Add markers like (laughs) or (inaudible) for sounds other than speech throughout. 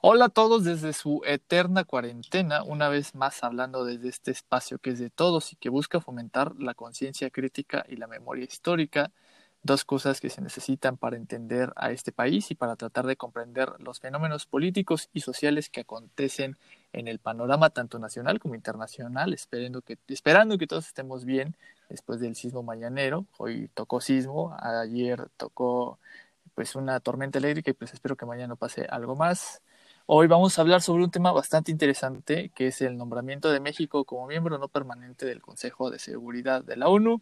Hola a todos desde su eterna cuarentena, una vez más hablando desde este espacio que es de todos y que busca fomentar la conciencia crítica y la memoria histórica, dos cosas que se necesitan para entender a este país y para tratar de comprender los fenómenos políticos y sociales que acontecen en el panorama tanto nacional como internacional, esperando que, esperando que todos estemos bien después del sismo mañanero. Hoy tocó sismo, ayer tocó pues una tormenta eléctrica y pues espero que mañana pase algo más. Hoy vamos a hablar sobre un tema bastante interesante, que es el nombramiento de México como miembro no permanente del Consejo de Seguridad de la ONU.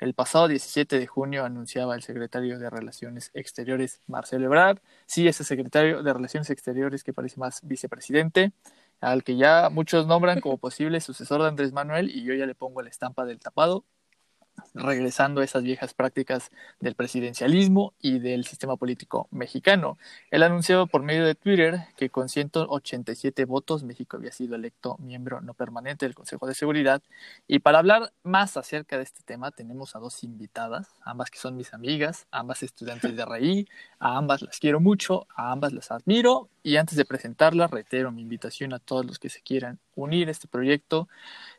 El pasado 17 de junio anunciaba el secretario de Relaciones Exteriores, Marcelo Ebrard, sí, ese secretario de Relaciones Exteriores que parece más vicepresidente, al que ya muchos nombran como posible sucesor de Andrés Manuel y yo ya le pongo la estampa del tapado regresando a esas viejas prácticas del presidencialismo y del sistema político mexicano. Él anunció por medio de Twitter que con 187 votos México había sido electo miembro no permanente del Consejo de Seguridad. Y para hablar más acerca de este tema tenemos a dos invitadas, ambas que son mis amigas, ambas estudiantes de RI, a ambas las quiero mucho, a ambas las admiro y antes de presentarlas reitero mi invitación a todos los que se quieran unir a este proyecto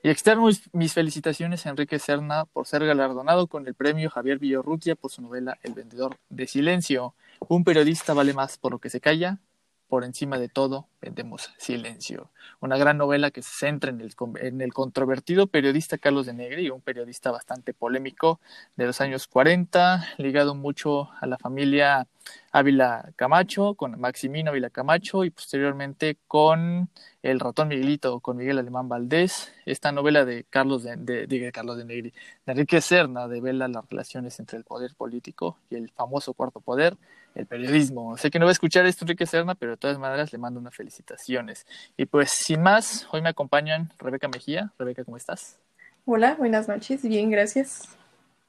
y externo mis felicitaciones a Enrique Serna por ser galardonado con el premio Javier Villorrutia por su novela El vendedor de silencio. Un periodista vale más por lo que se calla por encima de todo, vendemos silencio. Una gran novela que se centra en el, en el controvertido periodista Carlos de Negri, un periodista bastante polémico de los años 40, ligado mucho a la familia Ávila Camacho, con Maximino Ávila Camacho y posteriormente con El ratón Miguelito, con Miguel Alemán Valdés. Esta novela de Carlos de, de, Carlos de Negri, de Enrique Serna, devela las relaciones entre el poder político y el famoso cuarto poder, el periodismo. Sé que no va a escuchar esto Enrique Serna, pero de todas maneras le mando unas felicitaciones. Y pues sin más, hoy me acompañan Rebeca Mejía. Rebeca, ¿cómo estás? Hola, buenas noches. Bien, gracias.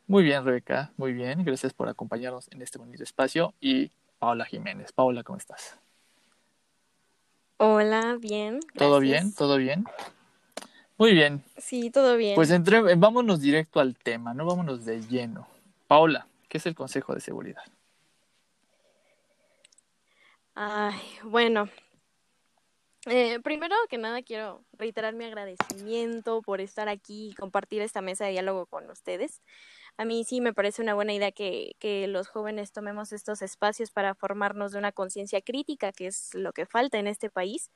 Muy bien, Rebeca, muy bien. Gracias por acompañarnos en este bonito espacio. Y Paola Jiménez. Paola, ¿cómo estás? Hola, bien. ¿Todo bien? ¿Todo bien? Muy bien. Sí, todo bien. Pues entre, vámonos directo al tema, no vámonos de lleno. Paola, ¿qué es el Consejo de Seguridad? Ay, bueno. Eh, primero que nada quiero reiterar mi agradecimiento por estar aquí y compartir esta mesa de diálogo con ustedes a mí sí me parece una buena idea que, que los jóvenes tomemos estos espacios para formarnos de una conciencia crítica, que es lo que falta en este país.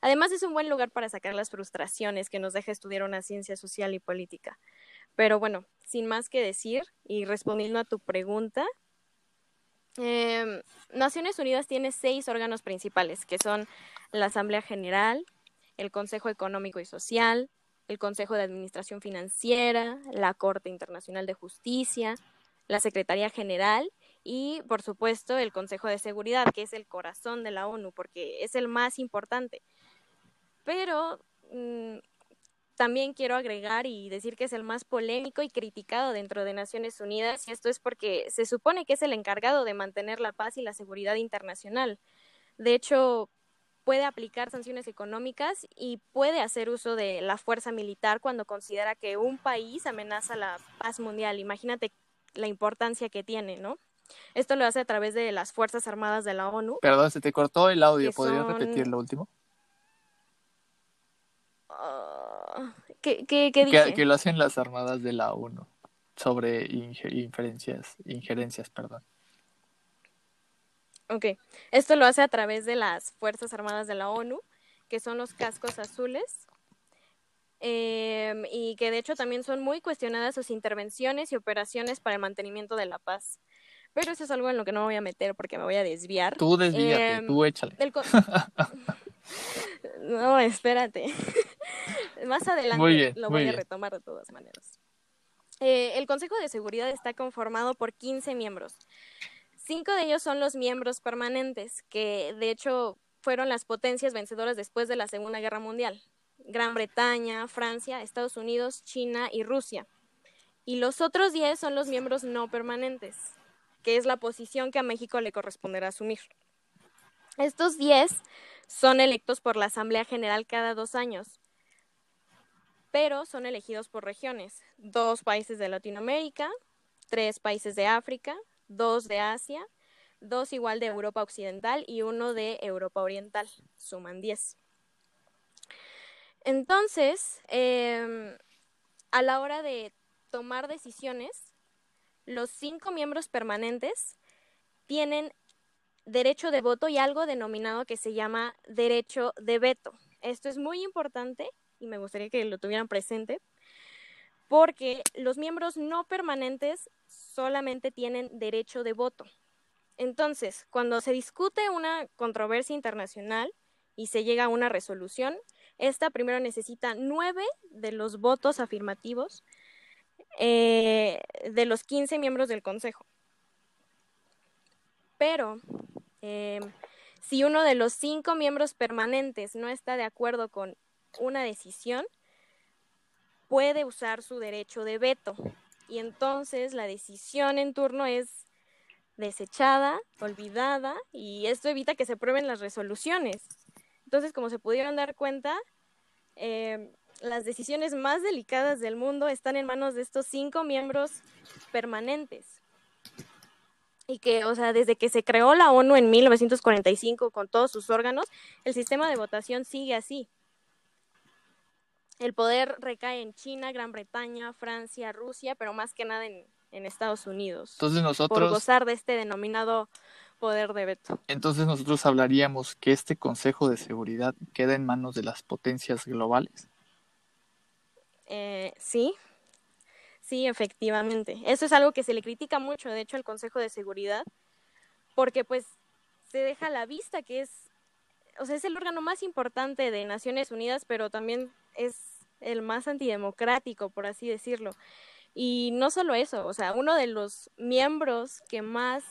Además, es un buen lugar para sacar las frustraciones que nos deja estudiar una ciencia social y política. Pero bueno, sin más que decir y respondiendo a tu pregunta, eh, Naciones Unidas tiene seis órganos principales, que son la Asamblea General, el Consejo Económico y Social, el Consejo de Administración Financiera, la Corte Internacional de Justicia, la Secretaría General y, por supuesto, el Consejo de Seguridad, que es el corazón de la ONU, porque es el más importante. Pero mm, también quiero agregar y decir que es el más polémico y criticado dentro de Naciones Unidas, y esto es porque se supone que es el encargado de mantener la paz y la seguridad internacional. De hecho, puede aplicar sanciones económicas y puede hacer uso de la fuerza militar cuando considera que un país amenaza la paz mundial. Imagínate la importancia que tiene, ¿no? Esto lo hace a través de las Fuerzas Armadas de la ONU. Perdón, se te cortó el audio. ¿Podrías repetir lo último? Ah, ¿Qué, qué, qué dije? Que, lo hacen las Armadas de la ONU sobre injerencias, injerencias, perdón. Ok, esto lo hace a través de las Fuerzas Armadas de la ONU, que son los cascos azules, em, y que de hecho también son muy cuestionadas sus intervenciones y operaciones para el mantenimiento de la paz. Pero eso es algo en lo que no me voy a meter porque me voy a desviar. Tú desvíate, em, tú échale. (laughs) (laughs) no, espérate. (laughs) Más adelante lo voy a retomar de todas maneras. Eh, el Consejo de Seguridad está conformado por 15 miembros. Cinco de ellos son los miembros permanentes, que de hecho fueron las potencias vencedoras después de la Segunda Guerra Mundial. Gran Bretaña, Francia, Estados Unidos, China y Rusia. Y los otros diez son los miembros no permanentes, que es la posición que a México le corresponderá asumir. Estos diez son electos por la Asamblea General cada dos años, pero son elegidos por regiones. Dos países de Latinoamérica, tres países de África, dos de Asia, dos igual de Europa Occidental y uno de Europa Oriental, suman 10. Entonces, em, a la hora de tomar decisiones, los cinco miembros permanentes tienen derecho de voto y algo denominado que se llama derecho de veto. Esto es muy importante y me gustaría que lo tuvieran presente porque los miembros no permanentes solamente tienen derecho de voto. Entonces, cuando se discute una controversia internacional y se llega a una resolución, esta primero necesita nueve de los votos afirmativos eh, de los 15 miembros del Consejo. Pero eh, si uno de los cinco miembros permanentes no está de acuerdo con una decisión, puede usar su derecho de veto. Y entonces la decisión en turno es desechada, olvidada, y esto evita que se prueben las resoluciones. Entonces, como se pudieron dar cuenta, eh, las decisiones más delicadas del mundo están en manos de estos cinco miembros permanentes. Y que, o sea, desde que se creó la ONU en 1945 con todos sus órganos, el sistema de votación sigue así. El poder recae en China, Gran Bretaña, Francia, Rusia, pero más que nada en, en Estados Unidos. Entonces nosotros... Por gozar de este denominado poder de veto. Entonces nosotros hablaríamos que este Consejo de Seguridad queda en manos de las potencias globales. Eh, sí, sí, efectivamente. Eso es algo que se le critica mucho, de hecho, al Consejo de Seguridad, porque pues se deja a la vista que es, o sea, es el órgano más importante de Naciones Unidas, pero también es el más antidemocrático, por así decirlo. Y no solo eso, o sea, uno de los miembros que más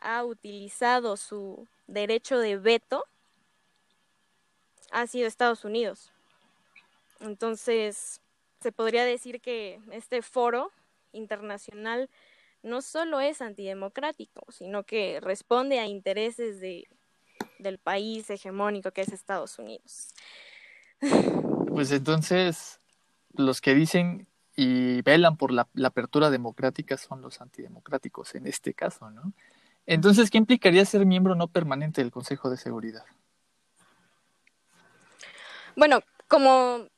ha utilizado su derecho de veto ha sido Estados Unidos. Entonces, se podría decir que este foro internacional no solo es antidemocrático, sino que responde a intereses de, del país hegemónico que es Estados Unidos. (laughs) Pues entonces, los que dicen y velan por la, apertura democrática son los antidemocráticos en este caso, ¿no? Entonces, ¿qué implicaría ser miembro no permanente del Consejo de Seguridad? Bueno, como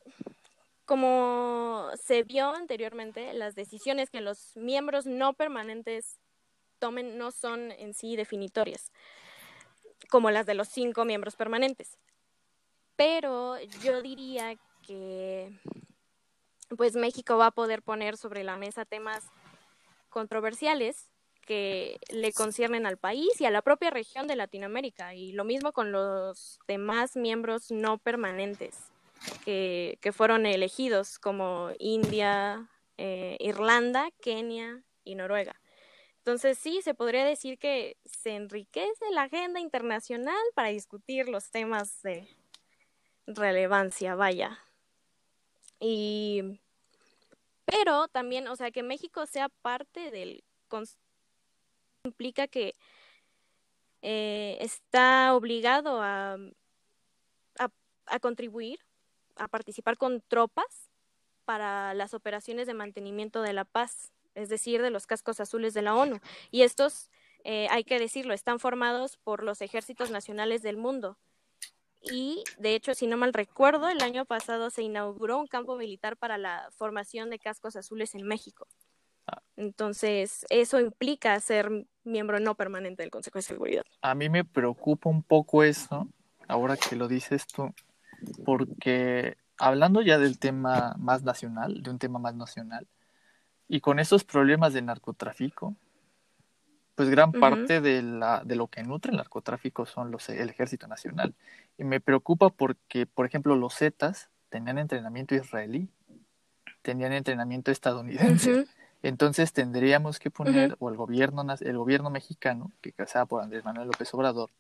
como se vio anteriormente, las decisiones que los miembros no permanentes tomen no son en sí definitorias, como las de los cinco miembros permanentes. Pero yo diría que pues México va a poder poner sobre la mesa temas controversiales que le conciernen al país y a la propia región de Latinoamérica y lo mismo con los demás miembros no permanentes que, fueron elegidos como India, eh, Irlanda, Kenia y Noruega. Entonces sí, se podría decir que se enriquece la agenda internacional para discutir los temas de relevancia, vaya. Y pero también, o sea, que México sea parte del implica que eh, está obligado a, a contribuir a participar con tropas para las operaciones de mantenimiento de la paz, es decir, de los cascos azules de la ONU. Y estos, eh, hay que decirlo, están formados por los ejércitos nacionales del mundo. Y, de hecho, si no mal recuerdo, el año pasado se inauguró un campo militar para la formación de cascos azules en México. Entonces, eso implica ser miembro no permanente del Consejo de Seguridad. A mí me preocupa un poco eso, ahora que lo dices tú, porque hablando ya del tema más nacional, de un tema más nacional, y con esos problemas de narcotráfico, pues gran parte de, la, de lo que nutre el narcotráfico son los, el ejército nacional. Y me preocupa porque, por ejemplo, los Zetas tenían entrenamiento israelí, tenían entrenamiento estadounidense. Entonces tendríamos que poner, o el gobierno, el gobierno mexicano, que casaba por Andrés Manuel López Obrador,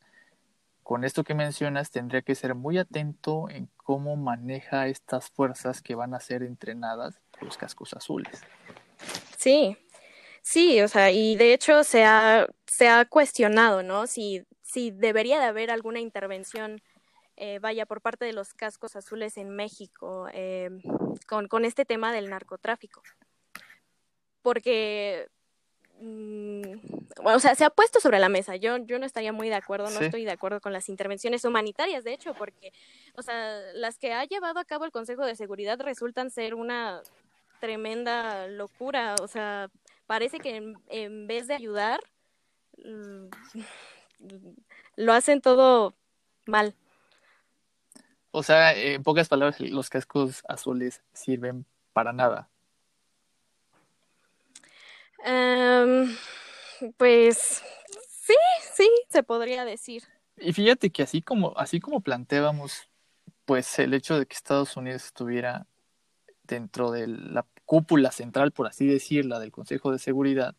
con esto que mencionas, tendría que ser muy atento en cómo maneja estas fuerzas que van a ser entrenadas por los cascos azules. Sí, sí, o sea, y de hecho se ha, se ha cuestionado, ¿no? Si, si debería de haber alguna intervención, eh, vaya, por parte de los cascos azules en México eh, con, con este tema del narcotráfico. Porque mm, o sea, se ha puesto sobre la mesa. Yo, yo no estaría muy de acuerdo, no estoy de acuerdo con las intervenciones humanitarias, de hecho, porque, o sea, las que ha llevado a cabo el Consejo de Seguridad resultan ser una tremenda locura. O sea, parece que en, vez de ayudar, mm, (laughs) lo hacen todo mal. O sea, en pocas palabras, los cascos azules sirven para nada. Em, pues sí, sí, se podría decir. Y fíjate que así como, así como planteábamos, pues el hecho de que Estados Unidos estuviera dentro de la cúpula central, por así decirla, del Consejo de Seguridad,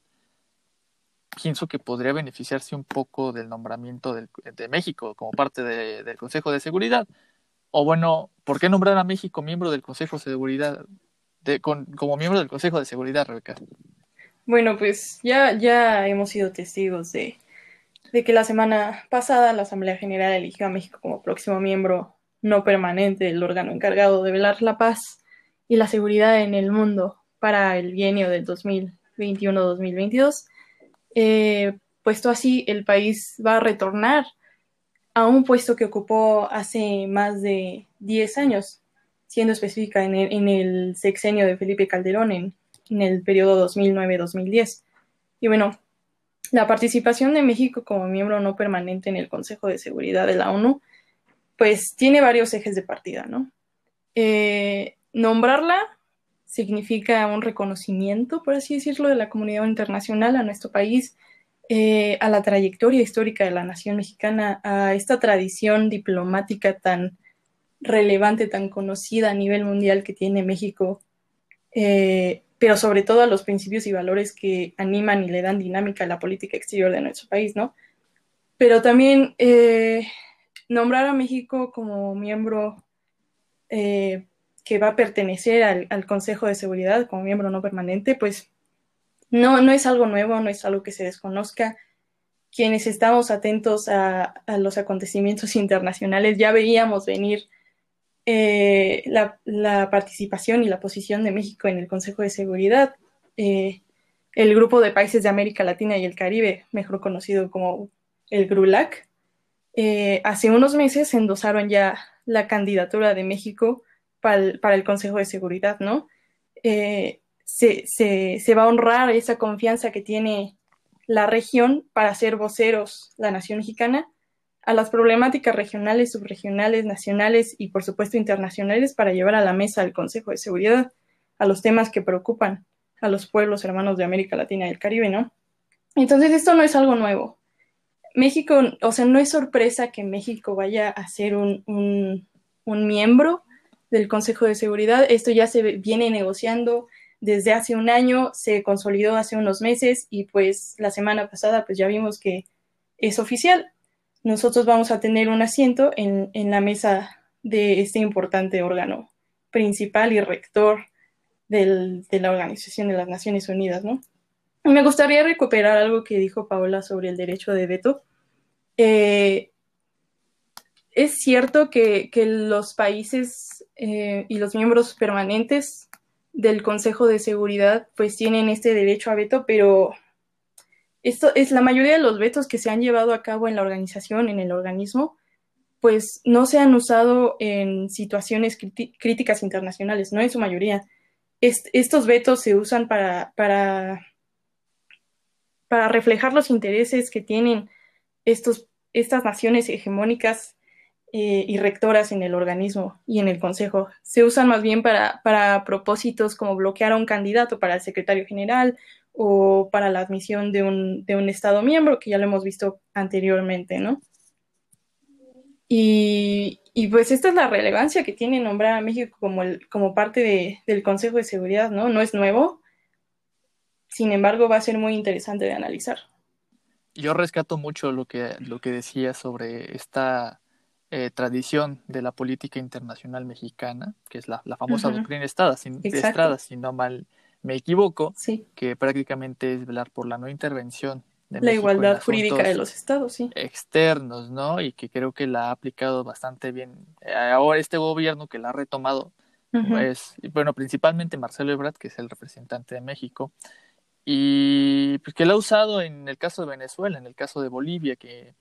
pienso que podría beneficiarse un poco del nombramiento de México como parte del Consejo de Seguridad. O bueno, ¿por qué nombrar a México miembro del Consejo de Seguridad, como miembro del Consejo de Seguridad, Rebeca? Bueno, pues ya, ya hemos sido testigos de que la semana pasada la Asamblea General eligió a México como próximo miembro no permanente del órgano encargado de velar la paz y la seguridad en el mundo para el bienio del 2021-2022. Eh, puesto así, el país va a retornar a un puesto que ocupó hace más de 10 años, siendo específica en el, en el sexenio de Felipe Calderón en en el periodo 2009-2010. Y bueno, la participación de México como miembro no permanente en el Consejo de Seguridad de la ONU, pues tiene varios ejes de partida, ¿no? Eh, nombrarla significa un reconocimiento, por así decirlo, de la comunidad internacional a nuestro país, eh, a la trayectoria histórica de la nación mexicana, a esta tradición diplomática tan relevante, tan conocida a nivel mundial que tiene México eh, pero sobre todo a los principios y valores que animan y le dan dinámica a la política exterior de nuestro país, ¿no? Pero también eh, nombrar a México como miembro que va a pertenecer al, Consejo de Seguridad como miembro no permanente, pues no, no es algo nuevo, no es algo que se desconozca. Quienes estamos atentos a, los acontecimientos (laughs) internacionales ya veíamos venir eh, la, participación y la posición de México en el Consejo de Seguridad. Eh, el grupo de países de América Latina y el Caribe, mejor conocido como el GRULAC, eh, hace unos meses endosaron ya la candidatura de México para el, Consejo de Seguridad, ¿no? Se, se, va a honrar esa confianza que tiene la región para ser voceros la nación mexicana a las problemáticas regionales, subregionales, nacionales y por supuesto internacionales para llevar a la mesa al Consejo de Seguridad a los temas que preocupan a los pueblos hermanos de América Latina y el Caribe, ¿no? Entonces esto no es algo nuevo. México, o sea, no es sorpresa que México vaya a ser un, un miembro del Consejo de Seguridad. Esto ya se viene negociando desde hace un año, se consolidó hace unos meses y pues la semana pasada pues ya vimos que es oficial nosotros vamos a tener un asiento en, la mesa de este importante órgano principal y rector de la Organización de las Naciones Unidas, ¿no? me gustaría recuperar algo que dijo Paola sobre el derecho de veto. Eh, es cierto que, los países eh, y los miembros permanentes del Consejo de Seguridad pues tienen este derecho a veto, pero esto es la mayoría de los vetos que se han llevado a cabo en la organización, en el organismo, pues no se han usado en situaciones críticas internacionales, no en su mayoría. estos vetos se usan para, para, para reflejar los intereses que tienen estos, estas naciones hegemónicas eh, y rectoras en el organismo y en el consejo. Se usan más bien para, para propósitos como bloquear a un candidato para el secretario general o para la admisión de un, de un Estado miembro, que ya lo hemos visto anteriormente, ¿no? Y, y, pues esta es la relevancia que tiene nombrar a México como, el, como parte de, del Consejo de Seguridad, ¿no? No es nuevo, sin embargo va a ser muy interesante de analizar. Yo rescato mucho lo que, lo que decía sobre esta eh, tradición de la política internacional mexicana, que es la, la famosa doctrina Estrada, sin, Estrada, si no mal me equivoco, que prácticamente es velar por la no intervención de la igualdad jurídica de los estados, sí. Externos, ¿no? Y que creo que la ha aplicado bastante bien. Eh, ahora este gobierno que la ha retomado, pues, bueno, principalmente Marcelo Ebrard, que es el representante de México, y pues, que la ha usado en el caso de Venezuela, en el caso de Bolivia, que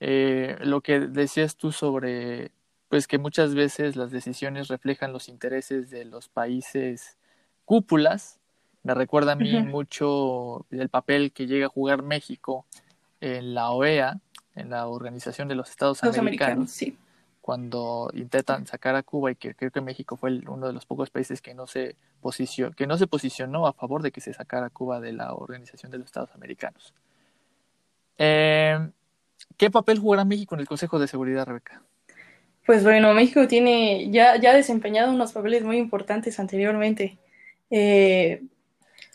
eh, lo que decías tú sobre pues que muchas veces las decisiones reflejan los intereses de los países cúpulas. Me recuerda a mí mucho el papel que llega a jugar México en la OEA, en la Organización de los Estados Americanos, sí. cuando intentan sacar a Cuba y que creo que México fue uno de los pocos países que no se posicionó, que no se posicionó a favor de que se sacara a Cuba de la Organización de los Estados Americanos. Eh, ¿Qué papel jugará México en el Consejo de Seguridad, Rebeca? Pues bueno, México tiene ya, ya ha desempeñado unos papeles muy importantes anteriormente. Eh,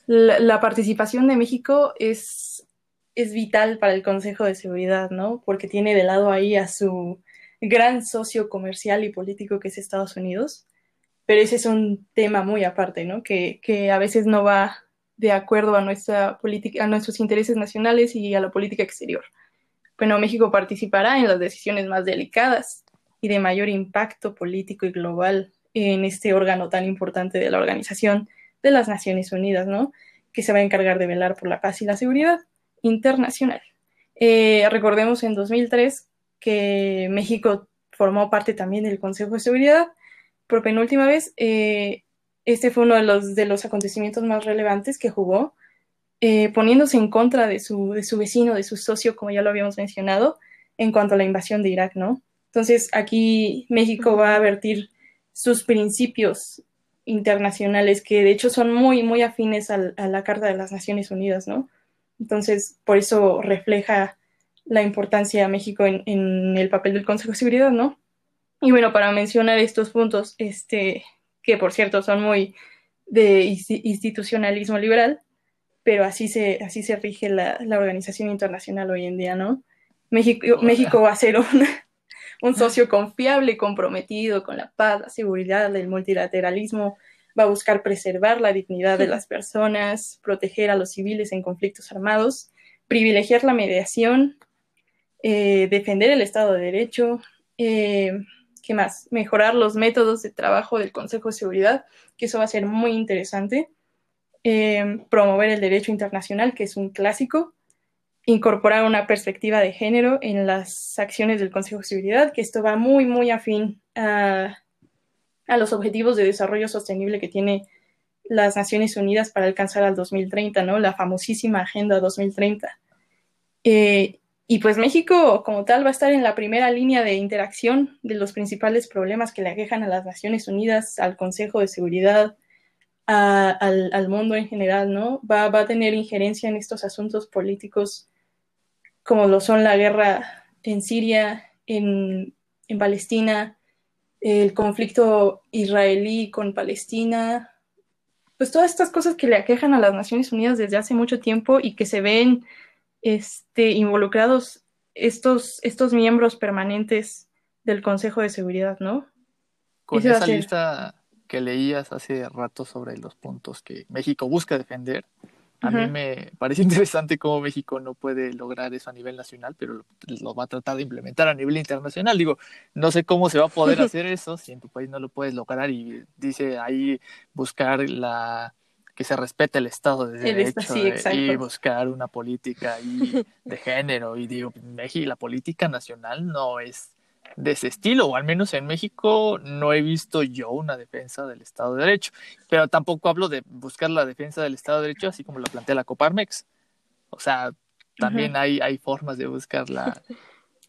la, participación de México es, es vital para el Consejo de Seguridad, ¿no? Porque tiene de lado ahí a su gran socio comercial y político que es Estados Unidos. Pero ese es un tema muy aparte, ¿no? Que, que a veces no va de acuerdo a nuestra política, a nuestros intereses nacionales y a la política exterior. Bueno, México participará en las decisiones más delicadas y de mayor impacto político y global en este órgano tan importante de la Organización de las Naciones Unidas, ¿no? Que se va a encargar de velar por la paz y la seguridad internacional. Eh, recordemos en 2003 que México formó parte también del Consejo de Seguridad por penúltima vez. Eh, este fue uno de los, de los acontecimientos más relevantes que jugó, eh, poniéndose en contra de su, de su vecino, de su socio, como ya lo habíamos mencionado, en cuanto a la invasión de Irak, ¿no? Entonces, aquí México va a vertir sus principios internacionales, que de hecho son muy, muy afines a, la Carta de las Naciones Unidas, ¿no? Entonces, por eso refleja la importancia de México en, el papel del Consejo de Seguridad, ¿no? Y bueno, para mencionar estos puntos, este, que por cierto son muy de institucionalismo liberal, pero así se, así se rige la, organización internacional hoy en día, ¿no? México, México va a ser una, (laughs) un socio (laughs) confiable y comprometido con la paz, la seguridad, el multilateralismo, va a buscar preservar la dignidad de (laughs) las personas, proteger a los civiles en conflictos armados, privilegiar la mediación, eh, defender el Estado de Derecho, eh, ¿qué más? Mejorar los métodos de trabajo del Consejo de Seguridad, que eso va a ser muy interesante, eh, promover el derecho internacional, que es un clásico, incorporar una perspectiva de género en las acciones del Consejo de Seguridad, que esto va muy, muy afín a, los objetivos de desarrollo sostenible que tiene las Naciones Unidas para alcanzar al 2030, ¿no? La famosísima Agenda 2030. Eh, y pues México como tal va a estar en la primera línea de interacción de los principales problemas que le aquejan a las Naciones Unidas, al Consejo de Seguridad, al, mundo en general, ¿no? Va, va, a tener injerencia en estos asuntos políticos como lo son la guerra en Siria, en, Palestina, el conflicto israelí con Palestina, pues todas estas cosas que le aquejan a las Naciones Unidas desde hace mucho tiempo y que se ven este, involucrados estos, estos miembros permanentes del Consejo de Seguridad, ¿no? Con esa lista que leías hace rato sobre los puntos que México busca defender, a mí me parece (laughs) interesante cómo México no puede lograr eso a nivel nacional, pero lo, va a tratar de implementar a nivel internacional. Digo, no sé cómo se va a poder (laughs) hacer eso si en tu país no lo puedes lograr y dice ahí buscar la que se respete el Estado de Derecho eh, y buscar una política (laughs) de género. Y digo, México, la política nacional no es de ese estilo, o al menos en México no he visto yo una defensa del Estado de Derecho, pero tampoco hablo de buscar la defensa del Estado de Derecho así como lo plantea la Coparmex. O sea, también hay, hay formas de buscarla. (laughs)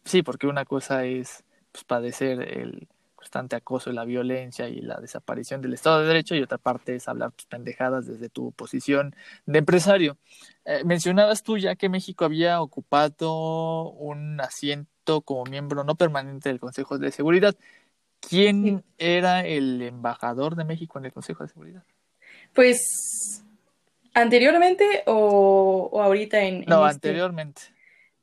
Sí, porque una cosa es pues, padecer el constante acoso y la violencia y la desaparición del Estado de Derecho y otra parte es hablar tus pendejadas desde tu posición de empresario. Eh, mencionabas tú ya que México había ocupado un asiento como miembro no permanente del Consejo de Seguridad. ¿Quién era el embajador de México en el Consejo de Seguridad? Pues anteriormente o, ahorita en... No, este? anteriormente.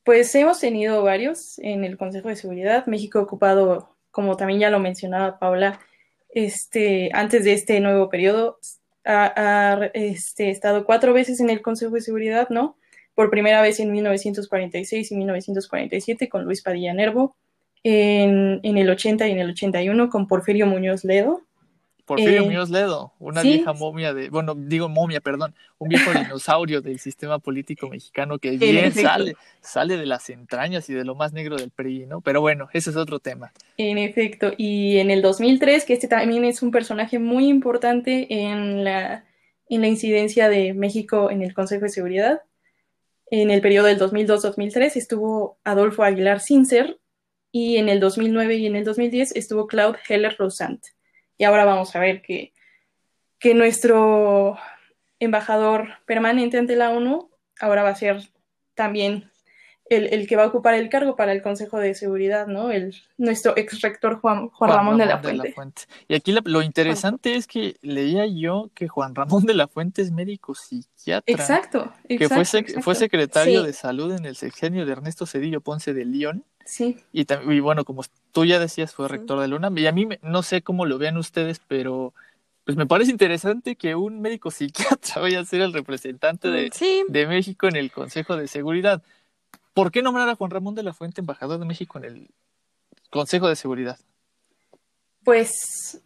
Pues hemos tenido varios en el Consejo de Seguridad. México ha ocupado, como también ya lo mencionaba Paula, este, antes de este nuevo periodo, ha, este, estado cuatro veces en el Consejo de Seguridad, ¿no? Por primera vez en 1946 y 1947 con Luis Padilla Nervo, en, el 80 y en el 81 con Porfirio Muñoz Ledo, Porfirio Eh, Muñoz Ledo, una sí. vieja momia de, bueno, digo momia, perdón, un viejo (laughs) dinosaurio del sistema político mexicano que En bien sale, sale de las entrañas y de lo más negro del PRI, ¿no? Pero bueno, ese es otro tema. En efecto, y en el 2003, que este también es un personaje muy importante en la, en la incidencia de México en el Consejo de Seguridad, en el periodo del 2002-2003 estuvo Adolfo Aguilar Sincer y en el 2009 y en el 2010 estuvo Claude Heller Rosant. Y ahora vamos a ver que, que nuestro embajador permanente ante la ONU ahora va a ser también el, el que va a ocupar el cargo para el Consejo de Seguridad, ¿no? El, nuestro ex rector Juan, Juan Ramón, de la Fuente. Y aquí la- lo interesante es que leía yo que Juan Ramón de la Fuente es médico psiquiatra. Exacto, Que fue, sec- exacto. fue secretario Sí. de salud en el sexenio de Ernesto Cedillo Ponce de León. Sí, Y, y bueno, como tú ya decías, fue Sí. rector de la UNAM. Y a mí, me- no sé cómo lo vean ustedes, pero pues me parece interesante que un médico psiquiatra (laughs) vaya a ser el representante de, Sí, de México en el Consejo de Seguridad. ¿Por qué nombrar a Juan Ramón de la Fuente embajador de México en el Consejo de Seguridad? pues,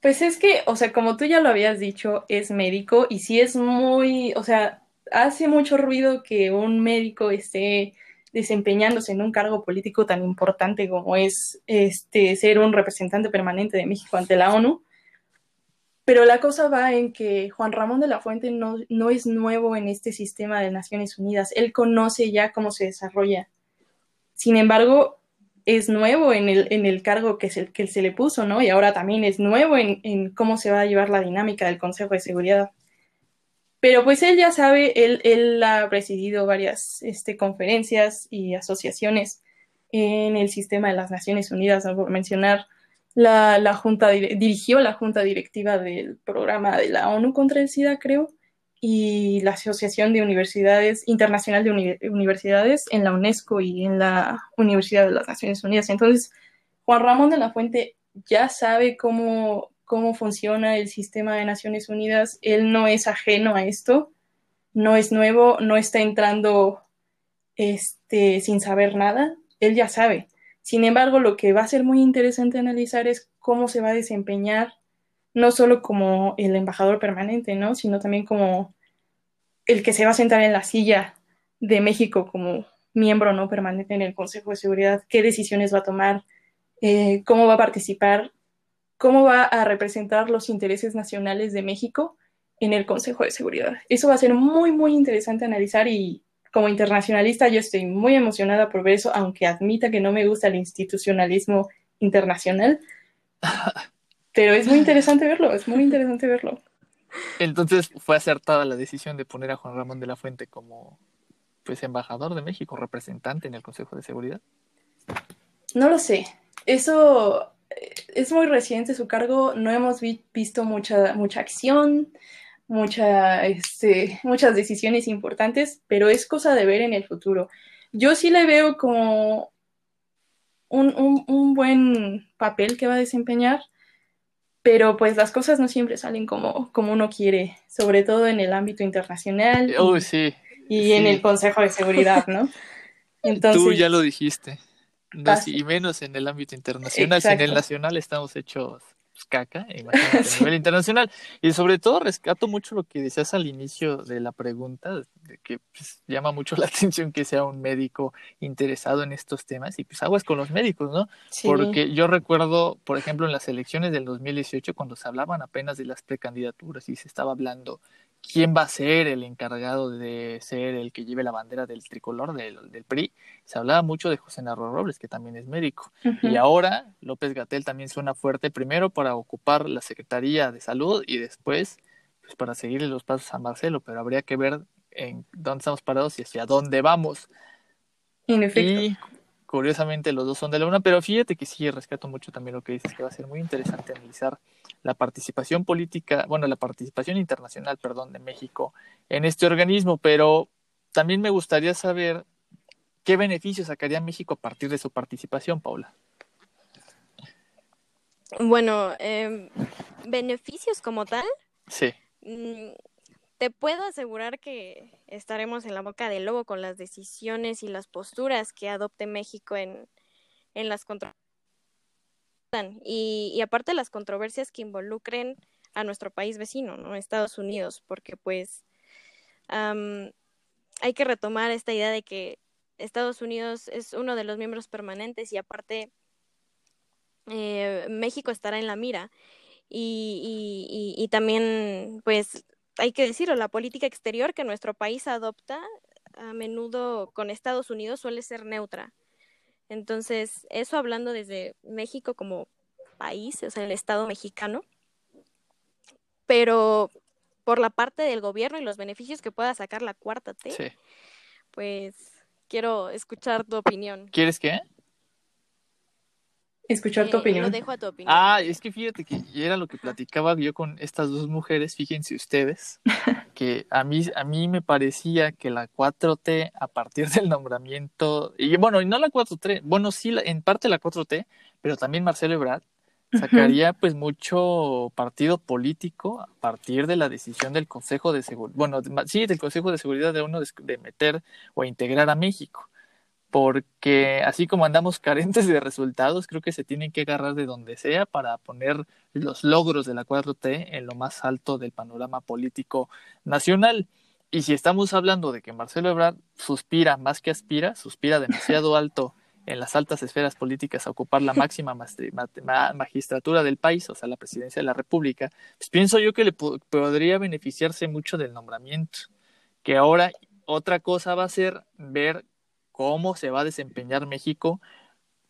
pues es que, o sea, como tú ya lo habías dicho, es médico y sí es muy, o sea, hace mucho ruido que un médico esté desempeñándose en un cargo político tan importante como es este ser un representante permanente de México ante la ONU. Pero la cosa va en que Juan Ramón de la Fuente no, no es nuevo en este sistema de Naciones Unidas. Él conoce ya cómo se desarrolla. Sin embargo, es nuevo en el, en el cargo que se, que se le puso, ¿no? Y ahora también es nuevo en, en cómo se va a llevar la dinámica del Consejo de Seguridad. Pero pues él ya sabe, él, él ha presidido varias este, conferencias y asociaciones en el sistema de las Naciones Unidas, ¿no? por mencionar la, junta, dirigió la junta directiva del programa de la ONU contra el SIDA, creo, y la Asociación de Universidades Internacional de Uni Universidades en la UNESCO y en la Universidad de las Naciones Unidas. Entonces, Juan Ramón de la Fuente ya sabe cómo, cómo funciona el sistema de Naciones Unidas. Él no es ajeno a esto, no es nuevo, no está entrando este, sin saber nada. Él ya sabe. Sin embargo, lo que va a ser muy interesante analizar es cómo se va a desempeñar, no solo como el embajador permanente, ¿no? sino también como el que se va a sentar en la silla de México como miembro no permanente en el Consejo de Seguridad, qué decisiones va a tomar, eh, cómo va a participar, cómo va a representar los intereses nacionales de México en el Consejo de Seguridad. Eso va a ser muy, muy interesante analizar y como internacionalista yo estoy muy emocionada por ver eso, aunque admita que no me gusta el institucionalismo internacional. (laughs) Pero es muy interesante verlo, es muy interesante verlo. Entonces fue acertada la decisión de poner a Juan Ramón de la Fuente como pues embajador de México, representante en el Consejo de Seguridad. No lo sé. Eso es muy reciente su cargo. No hemos vi visto mucha, mucha acción, mucha, este, (laughs) muchas decisiones importantes, pero es cosa de ver en el futuro. Yo sí le veo como un, un, un buen papel que va a desempeñar, pero pues las cosas no siempre salen como, como uno quiere, sobre todo en el ámbito internacional y, Uy, sí. y sí. en el Consejo de Seguridad, ¿no? (laughs) Entonces, Tú ya lo dijiste. No, Pasa. sí, y menos en el ámbito internacional. Si en el nacional estamos hechos pues, caca, (laughs) imagínate Sí. a nivel internacional. Y sobre todo rescato mucho lo que decías al inicio de la pregunta, de que pues, llama mucho (laughs) la atención que sea un médico interesado en estos temas. Y pues aguas con los médicos, ¿no? sí. Porque yo recuerdo, por ejemplo, en las elecciones del 2018, cuando se hablaban apenas de las precandidaturas y se estaba hablando quién va a ser el encargado de ser el que lleve la bandera del tricolor del, del PRI, se hablaba mucho de José Narro Robles, que también es médico. Y ahora López Gatel también suena fuerte, primero para ocupar la Secretaría de Salud y después pues, para seguirle los pasos a Marcelo, pero habría que ver en dónde estamos parados y hacia dónde vamos. En efecto. Y curiosamente los dos son de la una, pero fíjate que sí, rescato mucho también lo que dices, que va a ser muy interesante analizar la participación política, bueno, la participación internacional, perdón, de México en este organismo, pero también me gustaría saber qué beneficios sacaría México a partir de su participación, Paula. Bueno, eh, beneficios como tal, Sí, mm, te puedo asegurar que estaremos en la boca del lobo con las decisiones y las posturas que adopte México en, en las contra y, y aparte las controversias que involucren a nuestro país vecino, ¿no? Estados Unidos, porque pues hay que retomar esta idea de que Estados Unidos es uno de los miembros permanentes y aparte eh, México estará en la mira. Y, y, y, también, pues, hay que decirlo, la política exterior que nuestro país adopta a menudo con Estados Unidos suele ser neutra. Entonces, eso hablando desde México como país, o sea, el Estado mexicano, pero por la parte del gobierno y los beneficios que pueda sacar la cuarta T, pues quiero escuchar tu opinión. ¿Quieres qué? Escuchar tu Eh, opinión. Lo dejo a tu opinión. Ah, es que fíjate que era lo que platicaba yo con estas dos mujeres, fíjense ustedes, (laughs) que a mí, a mí me parecía que la 4T, a partir del nombramiento, y bueno, y no la 4T, bueno, sí, la- en parte la 4T, pero también Marcelo Ebrard, sacaría pues mucho partido político a partir de la decisión del Consejo de Seguridad, bueno, sí, del Consejo de Seguridad de uno de, de meter o integrar a México, porque así como andamos (laughs) carentes de resultados, creo que se tienen que agarrar de donde sea para poner los logros de la 4T en lo más alto del panorama político nacional. Y si estamos hablando de que Marcelo Ebrard suspira más que aspira, suspira (laughs) demasiado alto en las altas esferas políticas a ocupar la máxima magistratura del país, o sea, la presidencia de la República, pues pienso yo que le po- podría beneficiarse mucho del nombramiento. Que ahora otra cosa va a ser ver cómo se va a desempeñar México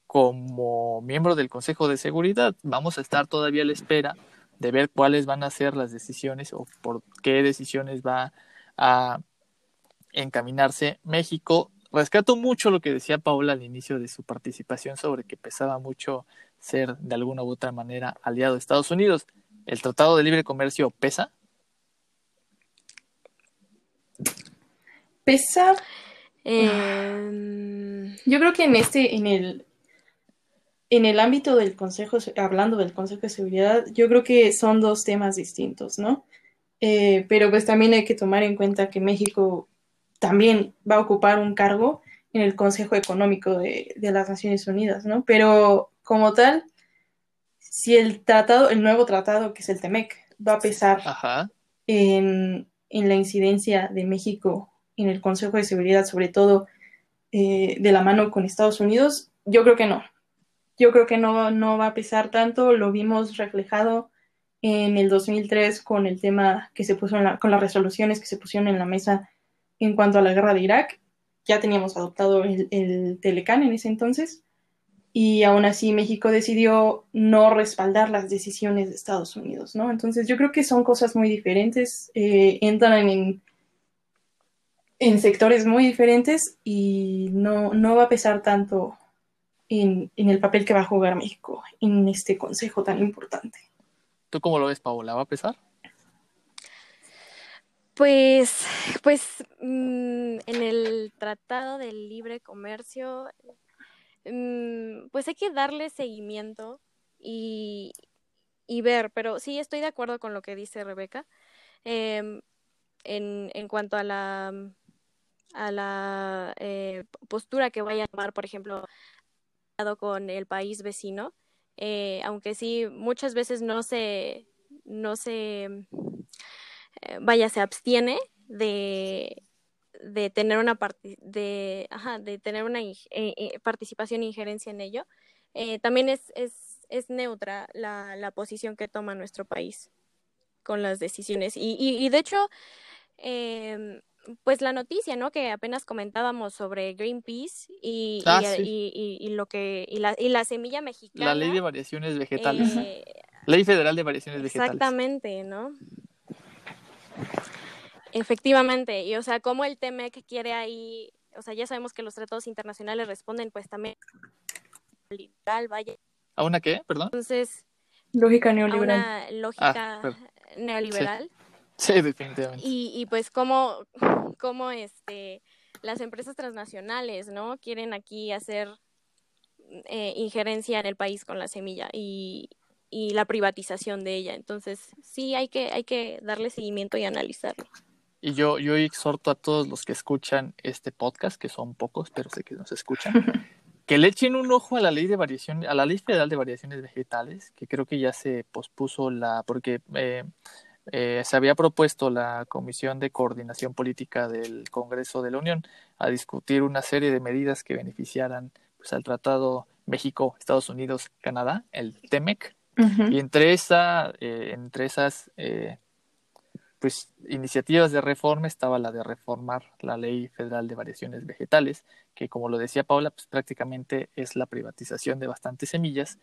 como miembro del Consejo de Seguridad. Vamos a estar todavía a la espera de ver cuáles van a ser las decisiones o por qué decisiones va a encaminarse México. Rescato mucho lo que decía Paola al inicio de su participación sobre que pesaba mucho ser de alguna u otra manera aliado de Estados Unidos. ¿El Tratado de Libre Comercio pesa? Pesa, Em, yo creo que en este, en el, en el ámbito del Consejo, hablando del Consejo de Seguridad, yo creo que son dos temas distintos, ¿no? Eh, pero pues también hay que tomar en cuenta que México también va a ocupar un cargo en el Consejo Económico de, de las Naciones Unidas, ¿no? Pero como tal, si el tratado, el nuevo tratado, que es el TEMEC, va a pesar Ajá. en, en la incidencia de México en el Consejo de Seguridad, sobre todo eh, de la mano con Estados Unidos, yo creo que no. Yo creo que no, no va a pesar tanto, lo vimos reflejado en el 2003 con el tema que se puso en la, con las resoluciones que se pusieron en la mesa en cuanto a la guerra de Irak. Ya teníamos adoptado el, el Telecán en ese entonces y aún así México decidió no respaldar las decisiones de Estados Unidos, ¿no? Entonces yo creo que son cosas muy diferentes, eh, entran en, en sectores muy diferentes y no, no va a pesar tanto en, en el papel que va a jugar México en este consejo tan importante. ¿Tú cómo lo ves, Paola? ¿Va a pesar? Pues, pues mm, en el Tratado del Libre Comercio, mm, pues hay que darle seguimiento y, y ver, pero sí estoy de acuerdo con lo que dice Rebeca em, en, en cuanto a la, a la eh, postura que vaya a tomar, por ejemplo, con el país vecino, eh, aunque sí muchas veces no se, no se eh, vaya, se abstiene de, de tener una de, ajá, de tener una participación e injerencia en ello. También es, es, es neutra la, la, posición que toma nuestro país con las decisiones. Y, y, y de hecho, eh, pues la noticia, ¿no? Que apenas comentábamos sobre Greenpeace y, Ah, y, sí. y, y, lo que y la, y la semilla mexicana. La ley de variaciones vegetales. eh, ley federal de variaciones vegetales. Exactamente, ¿no? Efectivamente, y o sea, como el TEMEC quiere ahí, o sea, ya sabemos que los tratados internacionales responden pues también liberal, vaya. ¿A una qué? Perdón. Entonces, lógica a neoliberal. una lógica Ah, pero- neoliberal. Sí, definitivamente. Y, y pues como, como este, las empresas transnacionales, ¿no? Quieren aquí hacer eh, injerencia en el país con la semilla y, y la privatización de ella. Entonces, sí, hay que, hay que darle seguimiento y analizarlo. Y yo, yo exhorto a todos los que escuchan este podcast, que son pocos, pero sé que nos escuchan, (laughs) que le echen un ojo a la ley de variación, a la ley federal de variaciones vegetales, que creo que ya se pospuso la, porque eh, eh, se había propuesto la Comisión de Coordinación Política del Congreso de la Unión a discutir una serie de medidas que beneficiaran pues, al Tratado México, Estados Unidos, Canadá, el TEMEC, y entre esa, eh, entre esas pues iniciativas de reforma estaba la de reformar la ley federal de variaciones vegetales, que como lo decía Paula, pues prácticamente es la privatización de bastantes semillas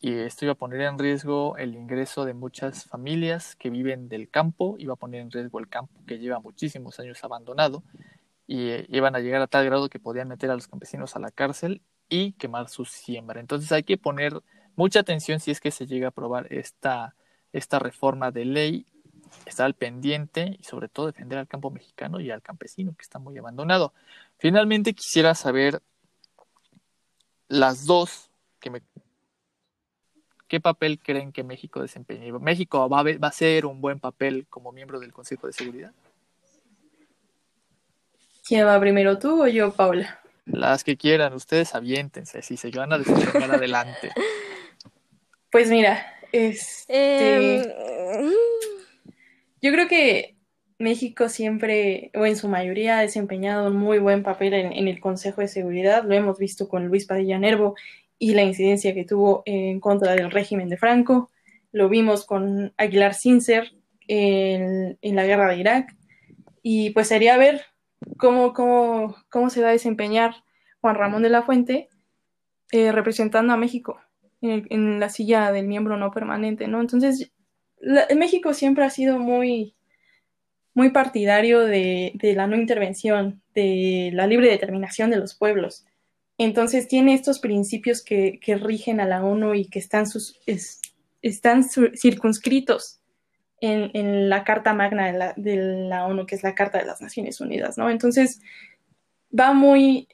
y esto iba a poner en riesgo el ingreso de muchas familias que viven del campo, iba a poner en riesgo el campo que lleva muchísimos años abandonado y eh, iban a llegar a tal grado que podían meter a los campesinos a la cárcel y quemar su siembra. Entonces hay que poner mucha atención si es que se llega a aprobar esta, esta reforma de ley estar al pendiente y sobre todo defender al campo mexicano y al campesino que está muy abandonado. Finalmente quisiera saber las dos que me ¿Qué papel creen que México desempeñe? ¿México va a, va a ser un buen papel como miembro del Consejo de Seguridad? ¿Quién va primero, tú o yo, Paula? Las que quieran, ustedes aviéntense, si se van a desempeñar adelante. (laughs) Pues mira, este... Em, yo creo que México siempre, o en su mayoría, ha desempeñado un muy buen papel en, el Consejo de Seguridad. Lo hemos visto con Luis Padilla Nervo y la incidencia que tuvo en contra del régimen de Franco. Lo vimos con Aguilar Sincer en, la guerra de Irak. Y pues sería ver cómo, cómo, cómo se va a desempeñar Juan Ramón de la Fuente eh, representando a México en, la silla del miembro no permanente, ¿no? Entonces, México siempre ha sido muy, muy partidario de, la no intervención, de la libre determinación de los pueblos. Entonces tiene estos principios que, rigen a la ONU y que están, sus, están circunscritos en, la Carta Magna de la, de la, ONU, que es la Carta de las Naciones Unidas, ¿no? Entonces va muy,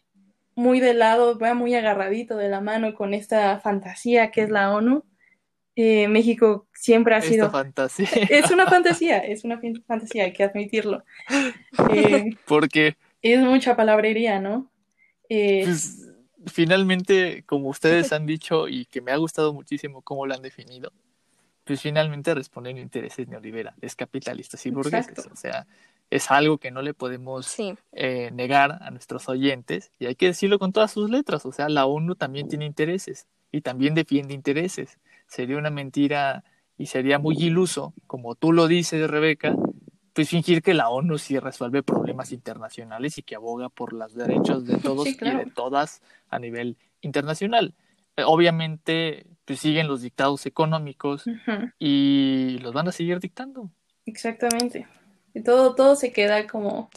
muy de lado, va muy agarradito de la mano con esta fantasía que es la ONU eh, México siempre ha sido... fantasía. Es una fantasía, es una fantasía, hay que admitirlo. (laughs) Eh, Porque... Es mucha palabrería, ¿no? Eh, pues, finalmente, como ustedes (laughs) han dicho y que me ha gustado muchísimo cómo lo han definido, pues finalmente responden intereses neoliberales, capitalistas y burgueses. O sea, es algo que no le podemos negar a nuestros oyentes y hay que decirlo con todas sus letras. O sea, la ONU también tiene intereses y también defiende intereses sería una mentira y sería muy iluso, como tú lo dices, Rebeca, pues fingir que la ONU sí resuelve problemas internacionales y que aboga por los derechos de (laughs) todos y de todas a nivel internacional. Eh, obviamente, pues siguen los dictados económicos y los van a seguir dictando. Exactamente. Y todo, todo se queda como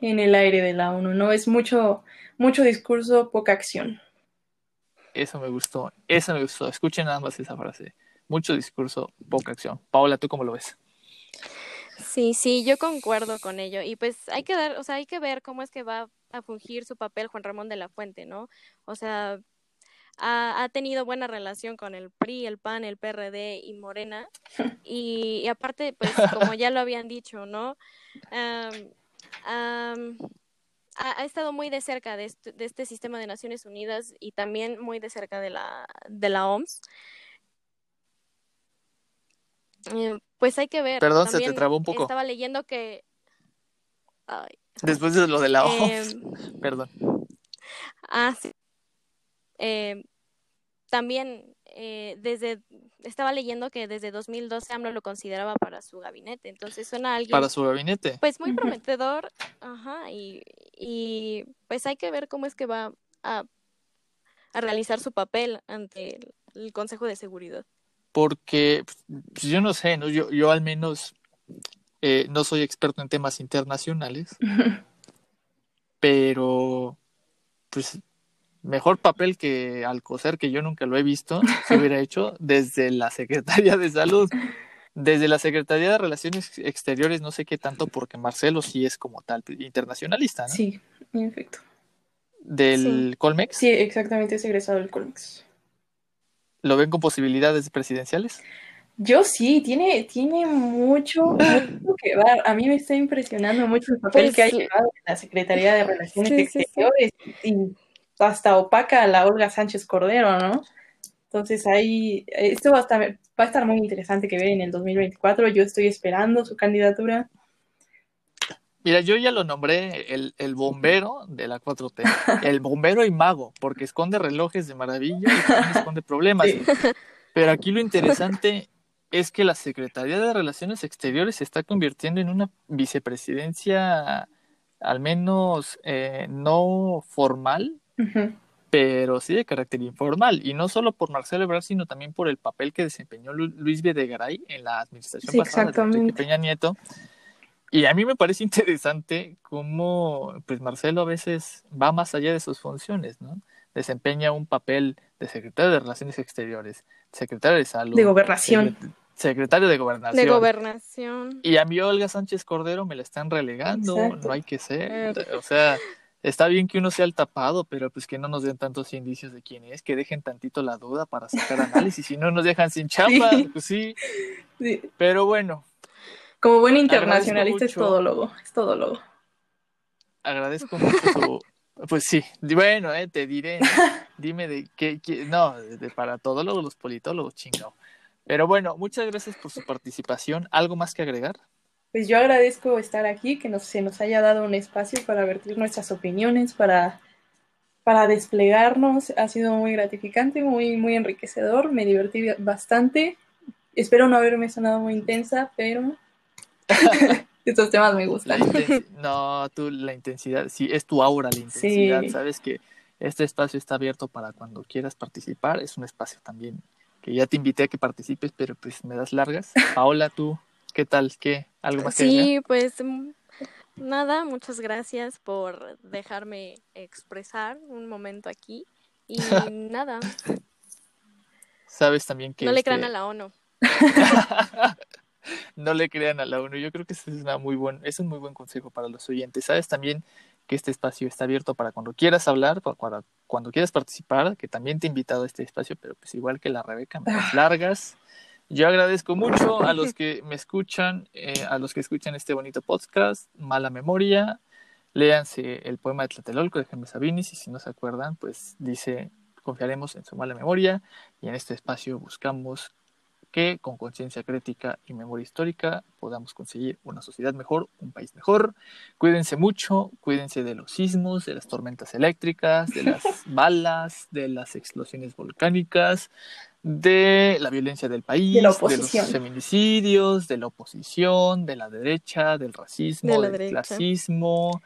en el aire de la ONU, ¿no? Es mucho, mucho discurso, poca acción. Eso me gustó, eso me gustó. Escuchen nada más esa frase. Mucho discurso, poca acción. Paola, ¿tú cómo lo ves? Sí, sí, yo concuerdo con ello. Y pues hay que dar, o sea, hay que ver cómo es que va a fungir su papel Juan Ramón de la Fuente, ¿no? O sea, ha, tenido buena relación con el PRI, el PAN, el PRD y Morena. (laughs) Y, aparte, pues como ya lo habían dicho, ¿no? ha, estado muy de cerca de este, de este, sistema de Naciones Unidas y también muy de cerca de la, de la OMS. Eh, pues hay que ver. Perdón, se te trabó un poco. Estaba leyendo que. Después de lo de la OMS. Em, (laughs) Perdón. Ah, sí. Em, también eh, desde estaba leyendo que desde 2012 AMLO lo consideraba para su gabinete, entonces suena alguien para su gabinete. Pues muy prometedor, ajá, y, y pues hay que ver cómo es que va a, a realizar su papel ante el, Consejo de Seguridad. Porque pues, yo no sé, ¿no? Yo, yo al menos eh, no soy experto en temas internacionales, (laughs) pero pues mejor papel que Alcocer, que yo nunca lo he visto, se hubiera hecho desde la Secretaría de Salud. Desde la Secretaría de Relaciones Exteriores, no sé qué tanto, porque Marcelo sí es como tal internacionalista, ¿no? Sí, en efecto. ¿Del Colmex? Sí, exactamente, es egresado del Colmex. ¿Lo ven con posibilidades presidenciales? Yo sí, tiene, tiene mucho, que dar. A mí me está impresionando mucho el papel pues que ha llevado en la Secretaría de Relaciones Exteriores. Y hasta opaca a la Olga Sánchez Cordero, ¿no? Entonces ahí, esto va a, estar, va a estar muy interesante que ver en el 2024. Yo estoy esperando su candidatura. Mira, yo ya lo nombré el, el bombero de la 4T, (laughs) el bombero y mago, porque esconde relojes de maravilla y también esconde problemas. (laughs) Pero aquí lo interesante es que la Secretaría de Relaciones Exteriores se está convirtiendo en una vicepresidencia, al menos eh, no formal, pero sí de carácter informal. Y no solo por Marcelo Ebrard, sino también por el papel que desempeñó Luis Videgaray en la administración pasada de Peña Nieto. Y a mí me parece interesante cómo pues Marcelo a veces va más allá de sus funciones, ¿no? Desempeña un papel de secretario de Relaciones Exteriores, secretario de Salud, de Gobernación, secretario de Gobernación. De Gobernación. Y a mí Olga Sánchez Cordero me la están relegando, no hay que ser. O sea, está bien que uno sea el tapado, pero pues que no nos den tantos indicios de quién es, que dejen tantito la duda para sacar (laughs) análisis, si no nos dejan sin chamba, pues sí. Pero bueno. Como buen internacionalista es todólogo, es todólogo. Agradezco mucho su, (laughs) pues sí, bueno, eh, te diré, (laughs) dime de qué, no, de, para todólogos, los politólogos, chingado. Pero bueno, muchas gracias por su participación. ¿Algo más que agregar? Pues yo agradezco estar aquí, que nos, se nos haya dado un espacio para vertir nuestras opiniones, para, para desplegarnos. Ha sido muy gratificante, muy, muy enriquecedor. Me divertí bastante. Espero no haberme sonado muy intensa, pero (laughs) estos temas me gustan. no, tú, la intensidad, sí, es tu aura la intensidad. Sabes que este espacio está abierto para cuando quieras participar. Es un espacio también que ya te invité a que participes, pero pues me das largas. Paola, tú, ¿qué tal? ¿Qué? ¿Algo más que Sí, pues mm, nada, muchas gracias por dejarme expresar un momento aquí. Y (laughs) nada. Sabes también que... No le crean este a la ONU. (laughs) no le crean a la ONU. Yo creo que es, una muy buen, es un muy buen consejo para los oyentes. Sabes también que este espacio está abierto para cuando quieras hablar, para cuando quieras participar, que también te he invitado a este espacio, pero pues igual que la Rebeca, me las largas. Yo agradezco mucho a los (laughs) que me escuchan, eh, a los que escuchan este bonito podcast, Mala Memoria. Léanse el poema de Tlatelolco de Jaime Sabinis y si no se acuerdan, pues dice, confiaremos en su mala memoria y en este espacio buscamos que con conciencia crítica y memoria histórica podamos conseguir una sociedad mejor, un país mejor. Cuídense mucho, cuídense de los sismos, de las tormentas eléctricas, de las (laughs) balas, de las explosiones volcánicas, de la violencia del país, de, los feminicidios, de la oposición, de la derecha, del racismo, del clasismo,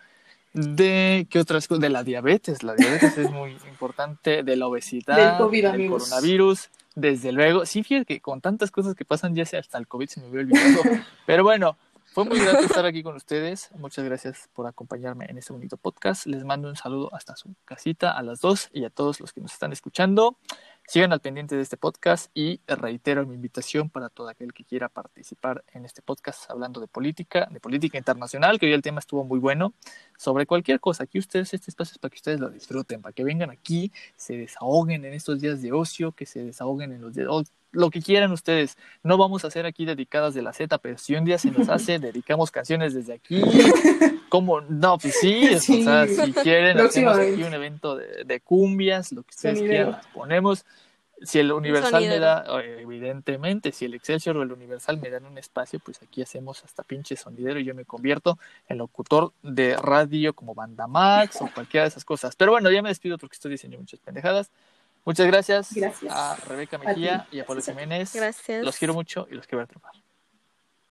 de qué otras cosas, de la diabetes, la diabetes es muy importante, de la obesidad, del, coronavirus, desde luego. Sí, fíjate que con tantas cosas que pasan ya sea hasta el COVID se me había olvidado. (laughs) Pero bueno, fue muy grato estar aquí con ustedes. Muchas gracias por acompañarme en este bonito podcast. Les mando un saludo hasta su casita a las dos y a todos los que nos están escuchando. Sigan al pendiente de este podcast y reitero mi invitación para todo aquel que quiera participar en este podcast hablando de política, de política internacional, que hoy el tema estuvo muy bueno, sobre cualquier cosa. Aquí ustedes, este espacio es para que ustedes lo disfruten, para que vengan aquí, se desahoguen en estos días de ocio, que se desahoguen en los días, lo que quieran ustedes. No vamos a hacer aquí dedicadas de la Z, pero si un día se nos hace, (laughs) dedicamos canciones desde aquí. (laughs) como No, pues sí, o sea, si quieren, hacemos aquí un evento de, cumbias, lo que ustedes quieran, ponemos. Si el Universal me da, evidentemente, si el Excelsior o el Universal me dan un espacio, pues aquí hacemos hasta pinche sonidero y yo me convierto en locutor de radio como Banda Max o cualquiera de esas cosas. Pero bueno, ya me despido porque estoy diciendo muchas pendejadas. Muchas gracias, a Rebeca Mejía y a Pablo Jiménez. Gracias. Los quiero mucho y los quiero ver triunfar.